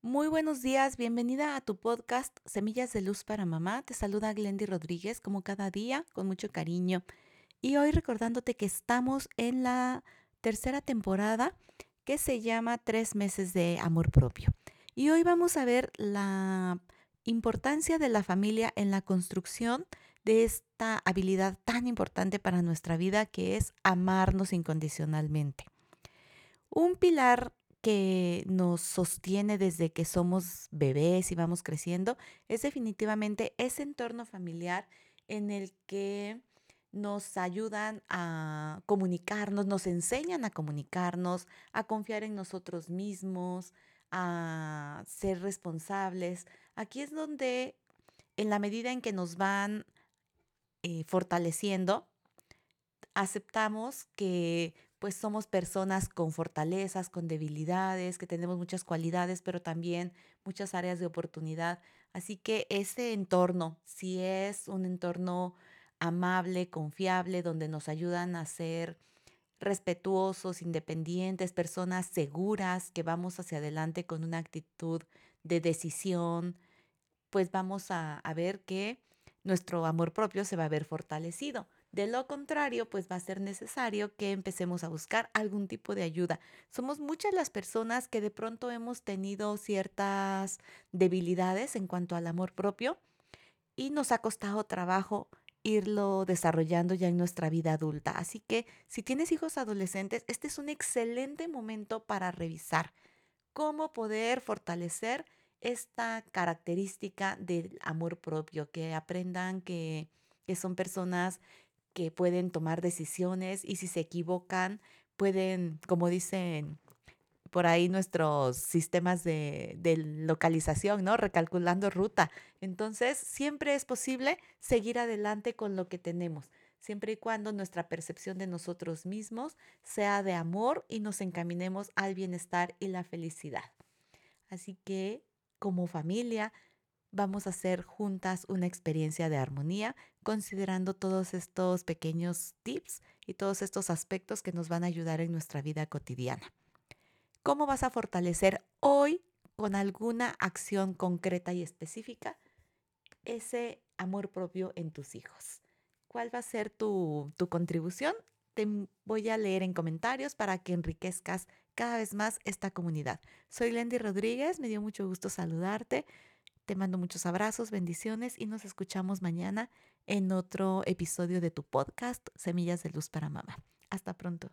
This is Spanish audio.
Muy buenos días, bienvenida a tu podcast Semillas de Luz para Mamá. Te saluda Glendy Rodríguez como cada día, con mucho cariño. Y hoy recordándote que estamos en la tercera temporada que se llama Tres meses de amor propio. Y hoy vamos a ver la importancia de la familia en la construcción de esta habilidad tan importante para nuestra vida que es amarnos incondicionalmente. Un pilar que nos sostiene desde que somos bebés y vamos creciendo es definitivamente ese entorno familiar en el que nos ayudan a comunicarnos, nos enseñan a comunicarnos, a confiar en nosotros mismos, a ser responsables. Aquí es donde, en la medida en que nos van eh, fortaleciendo, aceptamos que pues somos personas con fortalezas, con debilidades, que tenemos muchas cualidades, pero también muchas áreas de oportunidad. Así que ese entorno, si es un entorno amable, confiable, donde nos ayudan a ser respetuosos, independientes, personas seguras, que vamos hacia adelante con una actitud de decisión, pues vamos a, a ver que nuestro amor propio se va a ver fortalecido. De lo contrario, pues va a ser necesario que empecemos a buscar algún tipo de ayuda. Somos muchas las personas que de pronto hemos tenido ciertas debilidades en cuanto al amor propio y nos ha costado trabajo irlo desarrollando ya en nuestra vida adulta. Así que si tienes hijos adolescentes, este es un excelente momento para revisar cómo poder fortalecer esta característica del amor propio, que aprendan que, que son personas que pueden tomar decisiones y si se equivocan, pueden, como dicen por ahí nuestros sistemas de, de, localización, ¿no? Recalculando ruta. Entonces, siempre es posible seguir adelante con lo que tenemos, siempre y cuando nuestra percepción de nosotros mismos sea de amor y nos encaminemos al bienestar y la felicidad. Así que, como familia, vamos a hacer juntas una experiencia de armonía, considerando todos estos pequeños tips y todos estos aspectos que nos van a ayudar en nuestra vida cotidiana. ¿Cómo vas a fortalecer hoy con alguna acción concreta y específica ese amor propio en tus hijos? ¿Cuál va a ser tu, tu contribución? Te voy a leer en comentarios para que enriquezcas cada vez más esta comunidad. Soy Lendy Rodríguez, me dio mucho gusto saludarte. Te mando muchos abrazos, bendiciones y nos escuchamos mañana en otro episodio de tu podcast Semillas de Luz para Mamá. Hasta pronto.